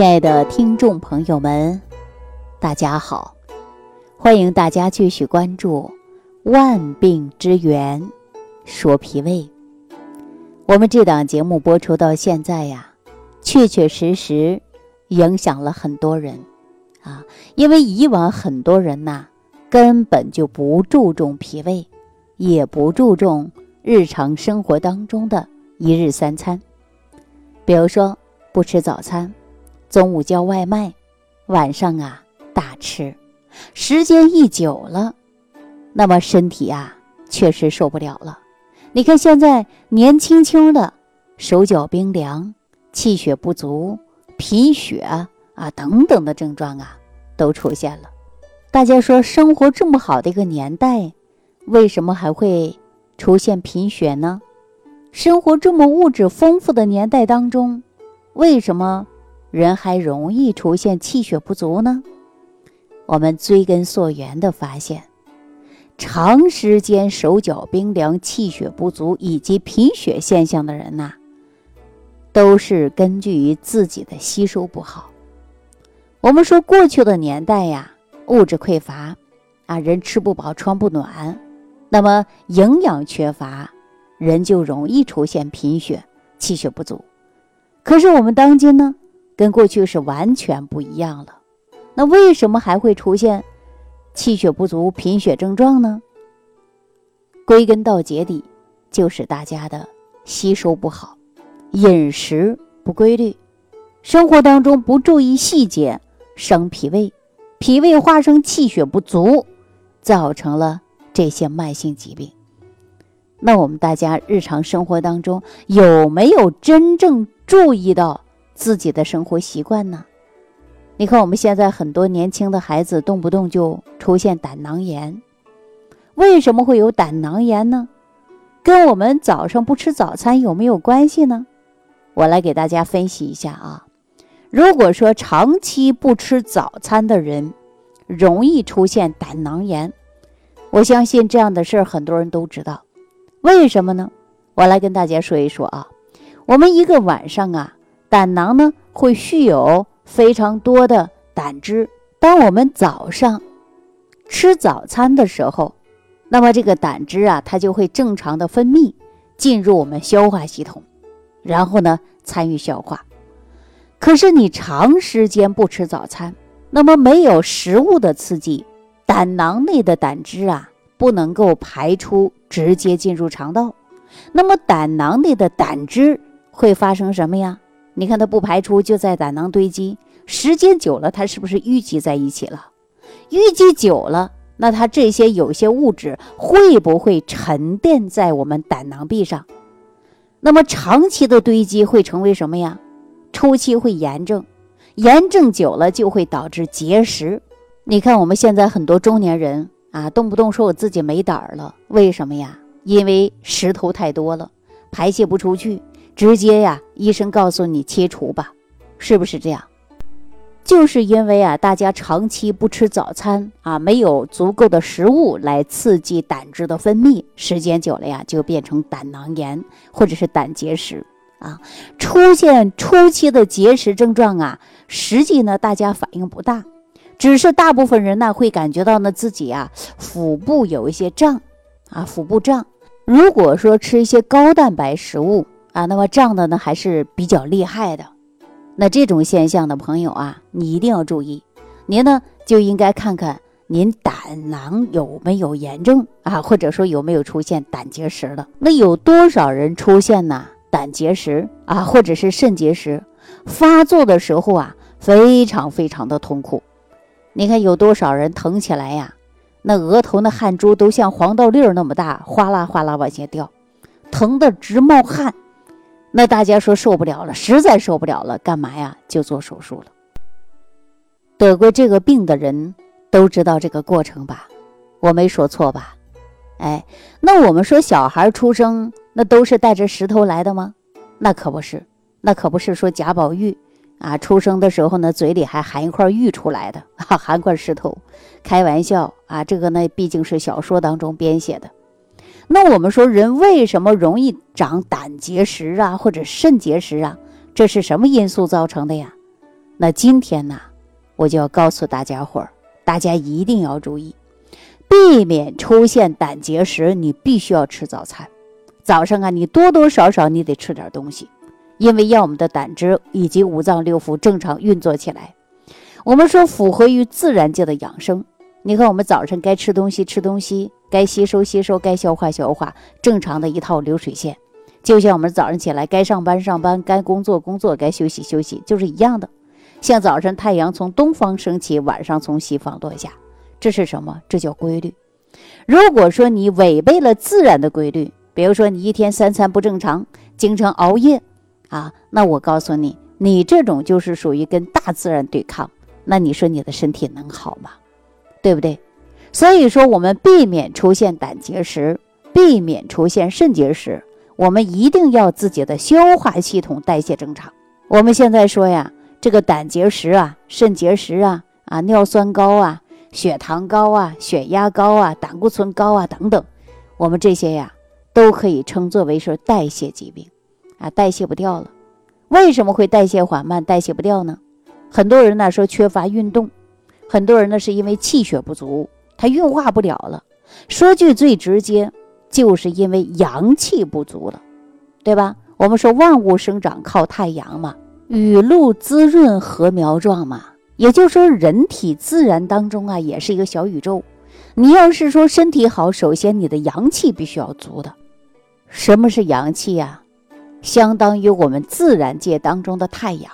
亲爱的听众朋友们，大家好！欢迎大家继续关注《万病之源说脾胃》。我们这档节目播出到现在呀，确确实实影响了很多人啊。因为以往很多人呐，根本就不注重脾胃，也不注重日常生活当中的一日三餐，比如说不吃早餐。中午叫外卖，晚上啊大吃，时间一久了，那么身体啊确实受不了了。你看现在年轻轻的，手脚冰凉、气血不足、贫血啊等等的症状啊都出现了。大家说，生活这么好的一个年代，为什么还会出现贫血呢？生活这么物质丰富的年代当中，为什么？人还容易出现气血不足呢。我们追根溯源的发现，长时间手脚冰凉、气血不足以及贫血现象的人呐，都是根据于自己的吸收不好。我们说过去的年代呀，物质匮乏，啊，人吃不饱穿不暖，那么营养缺乏，人就容易出现贫血、气血不足。可是我们当今呢？跟过去是完全不一样了，那为什么还会出现气血不足、贫血症状呢？归根到结底，就是大家的吸收不好，饮食不规律，生活当中不注意细节，伤脾胃，脾胃化生气血不足，造成了这些慢性疾病。那我们大家日常生活当中有没有真正注意到？自己的生活习惯呢？你看我们现在很多年轻的孩子动不动就出现胆囊炎，为什么会有胆囊炎呢？跟我们早上不吃早餐有没有关系呢？我来给大家分析一下啊。如果说长期不吃早餐的人，容易出现胆囊炎，我相信这样的事儿很多人都知道。为什么呢？我来跟大家说一说啊。我们一个晚上啊。胆囊呢会蓄有非常多的胆汁，当我们早上吃早餐的时候，那么这个胆汁啊，它就会正常的分泌进入我们消化系统，然后呢参与消化。可是你长时间不吃早餐，那么没有食物的刺激，胆囊内的胆汁啊不能够排出，直接进入肠道，那么胆囊内的胆汁会发生什么呀？你看它不排出，就在胆囊堆积，时间久了，它是不是淤积在一起了？淤积久了，那它这些有些物质会不会沉淀在我们胆囊壁上？那么长期的堆积会成为什么呀？初期会炎症，炎症久了就会导致结石。你看我们现在很多中年人啊，动不动说我自己没胆儿了，为什么呀？因为石头太多了，排泄不出去。直接呀，医生告诉你切除吧，是不是这样？就是因为啊，大家长期不吃早餐啊，没有足够的食物来刺激胆汁的分泌，时间久了呀，就变成胆囊炎或者是胆结石啊。出现初期的结石症状啊，实际呢，大家反应不大，只是大部分人呢会感觉到呢自己啊腹部有一些胀啊，腹部胀。如果说吃一些高蛋白食物，啊，那么胀的呢还是比较厉害的，那这种现象的朋友啊，你一定要注意，您呢就应该看看您胆囊有没有炎症啊，或者说有没有出现胆结石了。那有多少人出现呢？胆结石啊，或者是肾结石，发作的时候啊，非常非常的痛苦。你看有多少人疼起来呀？那额头那汗珠都像黄豆粒儿那么大，哗啦哗啦往下掉，疼得直冒汗。那大家说受不了了，实在受不了了，干嘛呀？就做手术了。得过这个病的人都知道这个过程吧？我没说错吧？哎，那我们说小孩出生那都是带着石头来的吗？那可不是，那可不是说贾宝玉啊出生的时候呢嘴里还含一块玉出来的，含块石头，开玩笑啊！这个呢毕竟是小说当中编写的。那我们说人为什么容易长胆结石啊，或者肾结石啊？这是什么因素造成的呀？那今天呢，我就要告诉大家伙儿，大家一定要注意，避免出现胆结石。你必须要吃早餐，早上啊，你多多少少你得吃点东西，因为要我们的胆汁以及五脏六腑正常运作起来。我们说符合于自然界的养生。你看，我们早晨该吃东西吃东西，该吸收吸收，该消化消化，正常的一套流水线。就像我们早上起来该上班上班，该工作工作，该休息休息，就是一样的。像早晨太阳从东方升起，晚上从西方落下，这是什么？这叫规律。如果说你违背了自然的规律，比如说你一天三餐不正常，经常熬夜，啊，那我告诉你，你这种就是属于跟大自然对抗。那你说你的身体能好吗？对不对？所以说，我们避免出现胆结石，避免出现肾结石，我们一定要自己的消化系统代谢正常。我们现在说呀，这个胆结石啊、肾结石啊、啊尿酸高啊、血糖高啊、血压高啊、胆固醇高啊等等，我们这些呀都可以称作为是代谢疾病，啊，代谢不掉了。为什么会代谢缓慢、代谢不掉呢？很多人呢说缺乏运动。很多人呢是因为气血不足，他运化不了了。说句最直接，就是因为阳气不足了，对吧？我们说万物生长靠太阳嘛，雨露滋润禾苗壮嘛。也就是说，人体自然当中啊，也是一个小宇宙。你要是说身体好，首先你的阳气必须要足的。什么是阳气呀？相当于我们自然界当中的太阳。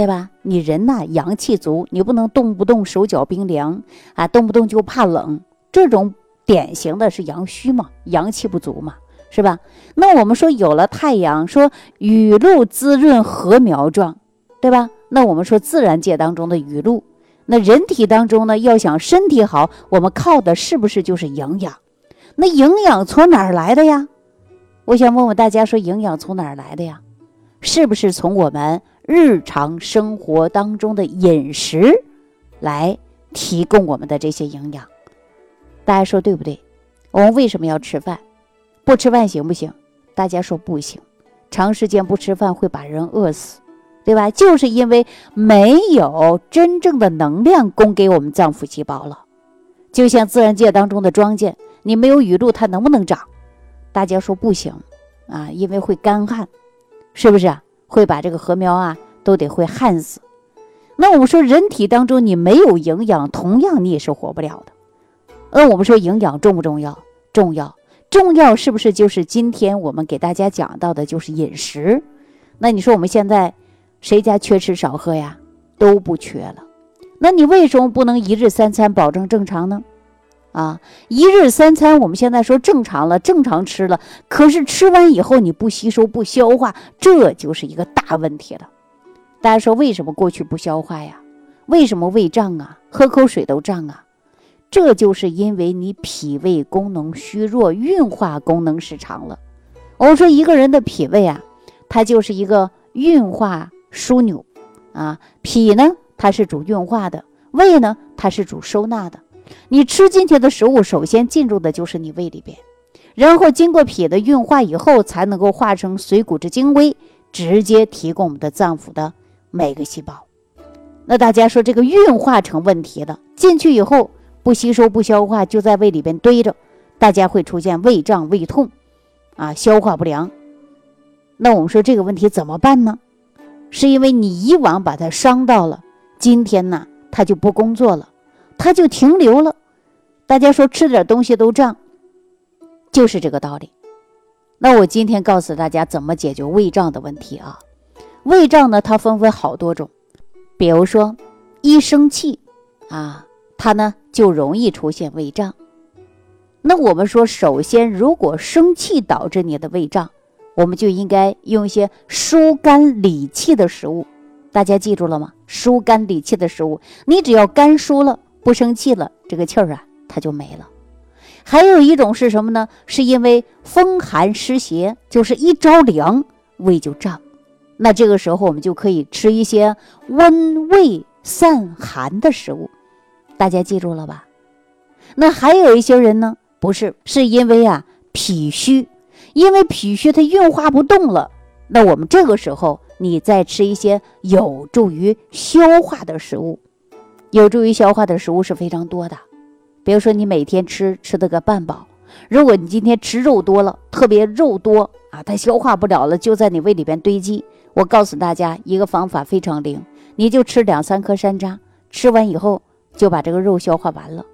对吧？你人呐，阳气足，你不能动不动手脚冰凉啊，动不动就怕冷，这种典型的是阳虚嘛，阳气不足嘛，是吧？那我们说有了太阳，说雨露滋润禾苗壮，对吧？那我们说自然界当中的雨露，那人体当中呢，要想身体好，我们靠的是不是就是营养？那营养从哪儿来的呀？我想问问大家，说营养从哪儿来的呀？是不是从我们？日常生活当中的饮食，来提供我们的这些营养，大家说对不对？我们为什么要吃饭？不吃饭行不行？大家说不行，长时间不吃饭会把人饿死，对吧？就是因为没有真正的能量供给我们脏腑细胞了。就像自然界当中的庄稼，你没有雨露，它能不能长？大家说不行啊，因为会干旱，是不是啊？会把这个禾苗啊都得会旱死。那我们说人体当中你没有营养，同样你也是活不了的。那我们说营养重不重要？重要，重要是不是就是今天我们给大家讲到的就是饮食？那你说我们现在谁家缺吃少喝呀？都不缺了。那你为什么不能一日三餐保证正常呢？啊，一日三餐，我们现在说正常了，正常吃了，可是吃完以后你不吸收不消化，这就是一个大问题了。大家说为什么过去不消化呀？为什么胃胀啊？喝口水都胀啊？这就是因为你脾胃功能虚弱，运化功能失常了。我们说一个人的脾胃啊，它就是一个运化枢纽啊，脾呢它是主运化的，胃呢它是主收纳的。你吃进去的食物，首先进入的就是你胃里边，然后经过脾的运化以后，才能够化成水谷之精微，直接提供我们的脏腑的每个细胞。那大家说这个运化成问题了，进去以后不吸收不消化，就在胃里边堆着，大家会出现胃胀、胃痛，啊，消化不良。那我们说这个问题怎么办呢？是因为你以往把它伤到了，今天呢，它就不工作了。它就停留了，大家说吃点东西都胀，就是这个道理。那我今天告诉大家怎么解决胃胀的问题啊？胃胀呢，它分为好多种，比如说一生气啊，它呢就容易出现胃胀。那我们说，首先如果生气导致你的胃胀，我们就应该用一些疏肝理气的食物。大家记住了吗？疏肝理气的食物，你只要肝疏了。不生气了，这个气儿啊，它就没了。还有一种是什么呢？是因为风寒湿邪，就是一着凉胃就胀。那这个时候我们就可以吃一些温胃散寒的食物。大家记住了吧？那还有一些人呢，不是，是因为啊脾虚，因为脾虚它运化不动了。那我们这个时候你再吃一些有助于消化的食物。有助于消化的食物是非常多的，比如说你每天吃吃的个半饱。如果你今天吃肉多了，特别肉多啊，它消化不了了，就在你胃里边堆积。我告诉大家一个方法非常灵，你就吃两三颗山楂，吃完以后就把这个肉消化完了。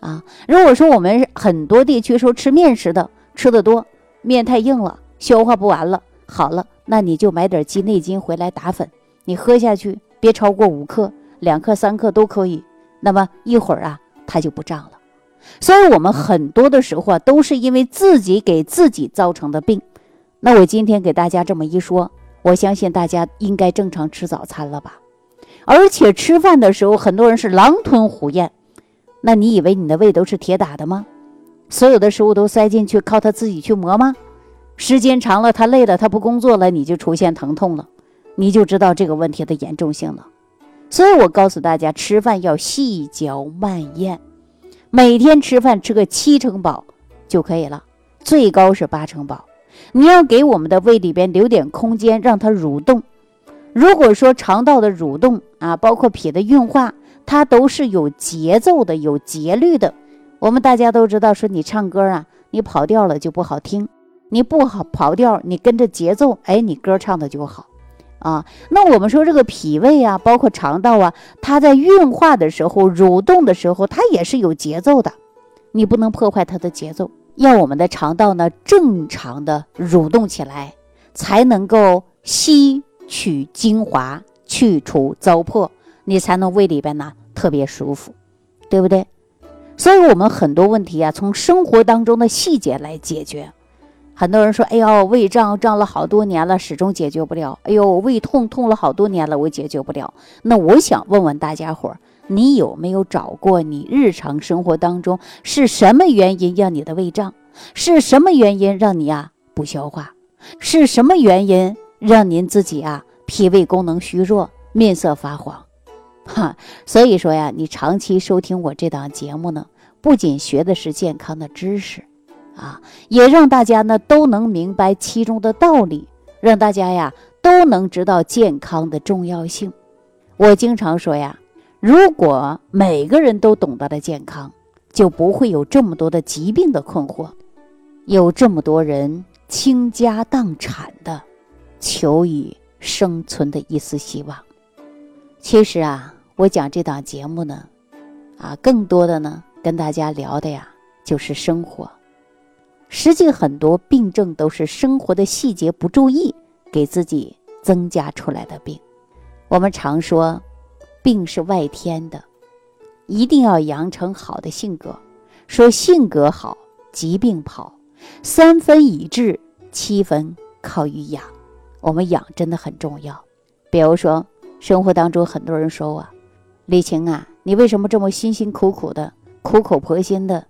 啊，如果说我们很多地区说吃面食的吃的多，面太硬了，消化不完了，好了，那你就买点鸡内金回来打粉，你喝下去别超过五克，两克三克都可以。那么一会儿啊，它就不胀了。所以，我们很多的时候啊，都是因为自己给自己造成的病。那我今天给大家这么一说，我相信大家应该正常吃早餐了吧？而且吃饭的时候，很多人是狼吞虎咽。那你以为你的胃都是铁打的吗？所有的食物都塞进去，靠他自己去磨吗？时间长了，他累了，他不工作了，你就出现疼痛了，你就知道这个问题的严重性了。所以我告诉大家，吃饭要细嚼慢咽。每天吃饭吃个七成饱就可以了，最高是八成饱。你要给我们的胃里边留点空间，让它蠕动。如果说肠道的蠕动啊，包括脾的运化，它都是有节奏的、有节律的。我们大家都知道，说你唱歌啊，你跑调了就不好听；你不好跑调，你跟着节奏，哎，你歌唱的就好。啊，那我们说这个脾胃啊，包括肠道啊，它在运化的时候、蠕动的时候，它也是有节奏的，你不能破坏它的节奏。要我们的肠道呢正常的蠕动起来，才能够吸取精华、去除糟粕，你才能胃里边呢特别舒服，对不对？所以，我们很多问题啊，从生活当中的细节来解决。很多人说：“哎呦，胃胀胀了好多年了，始终解决不了。哎呦，胃痛痛了好多年了，我解决不了。”那我想问问大家伙儿，你有没有找过你日常生活当中是什么原因让你的胃胀？是什么原因让你啊不消化？是什么原因让您自己啊脾胃功能虚弱、面色发黄？哈，所以说呀，你长期收听我这档节目呢，不仅学的是健康的知识。啊，也让大家呢都能明白其中的道理，让大家呀都能知道健康的重要性。我经常说呀，如果每个人都懂得了健康，就不会有这么多的疾病的困惑，有这么多人倾家荡产的，求以生存的一丝希望。其实啊，我讲这档节目呢，啊，更多的呢跟大家聊的呀就是生活。实际很多病症都是生活的细节不注意，给自己增加出来的病。我们常说，病是外天的，一定要养成好的性格。说性格好，疾病跑。三分以治，七分靠于养。我们养真的很重要。比如说，生活当中很多人说我，李晴啊，你为什么这么辛辛苦苦的、苦口婆心的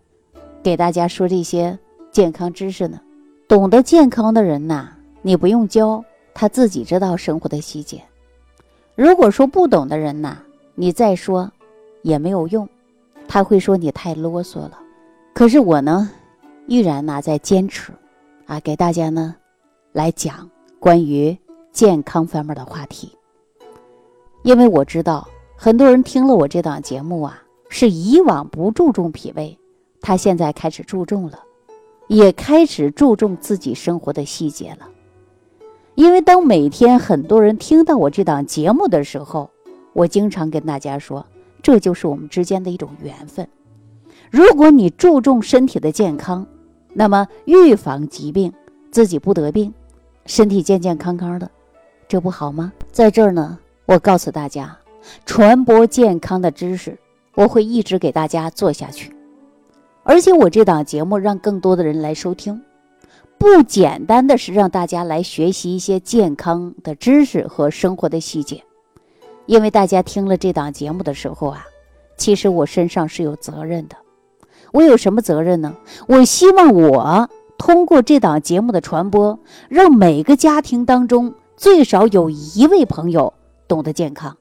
给大家说这些？健康知识呢？懂得健康的人呐，你不用教，他自己知道生活的细节。如果说不懂的人呐，你再说也没有用，他会说你太啰嗦了。可是我呢，依然呢在坚持，啊，给大家呢来讲关于健康方面的话题。因为我知道很多人听了我这档节目啊，是以往不注重脾胃，他现在开始注重了。也开始注重自己生活的细节了，因为当每天很多人听到我这档节目的时候，我经常跟大家说，这就是我们之间的一种缘分。如果你注重身体的健康，那么预防疾病，自己不得病，身体健健康康的，这不好吗？在这儿呢，我告诉大家，传播健康的知识，我会一直给大家做下去。而且我这档节目让更多的人来收听，不简单的是让大家来学习一些健康的知识和生活的细节，因为大家听了这档节目的时候啊，其实我身上是有责任的。我有什么责任呢？我希望我通过这档节目的传播，让每个家庭当中最少有一位朋友懂得健康。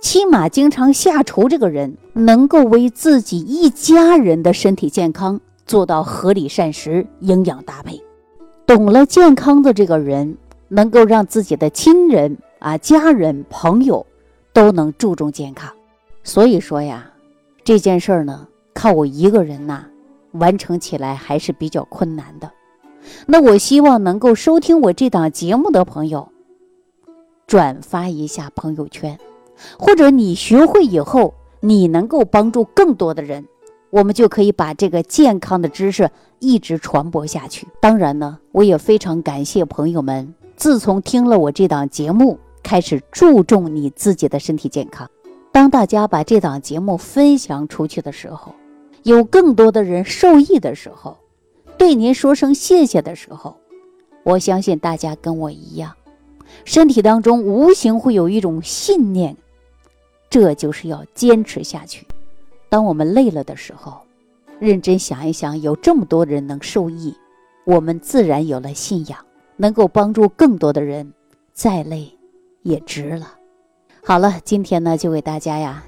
起码经常下厨这个人，能够为自己一家人的身体健康做到合理膳食、营养搭配。懂了健康的这个人，能够让自己的亲人啊，家人朋友都能注重健康。所以说呀，这件事儿呢，靠我一个人呐，完成起来还是比较困难的。那我希望能够收听我这档节目的朋友，转发一下朋友圈，或者你学会以后，你能够帮助更多的人，我们就可以把这个健康的知识一直传播下去。当然呢，我也非常感谢朋友们，自从听了我这档节目，开始注重你自己的身体健康。当大家把这档节目分享出去的时候，有更多的人受益的时候，对您说声谢谢的时候，我相信大家跟我一样，身体当中无形会有一种信念，这就是要坚持下去。当我们累了的时候，认真想一想，有这么多人能受益，我们自然有了信仰，能够帮助更多的人，再累也值了。好了，今天呢就给大家呀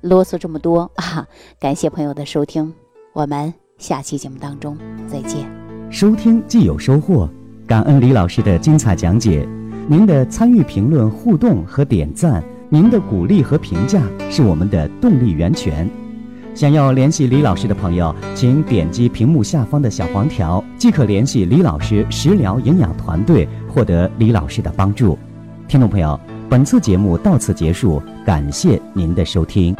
啰嗦这么多啊！感谢朋友的收听，我们下期节目当中再见。收听既有收获，感恩李老师的精彩讲解。您的参与、评论、互动和点赞，您的鼓励和评价是我们的动力源泉。想要联系李老师的朋友，请点击屏幕下方的小黄条，即可联系李老师食疗营养团队，获得李老师的帮助。听众朋友。本次节目到此结束，感谢您的收听。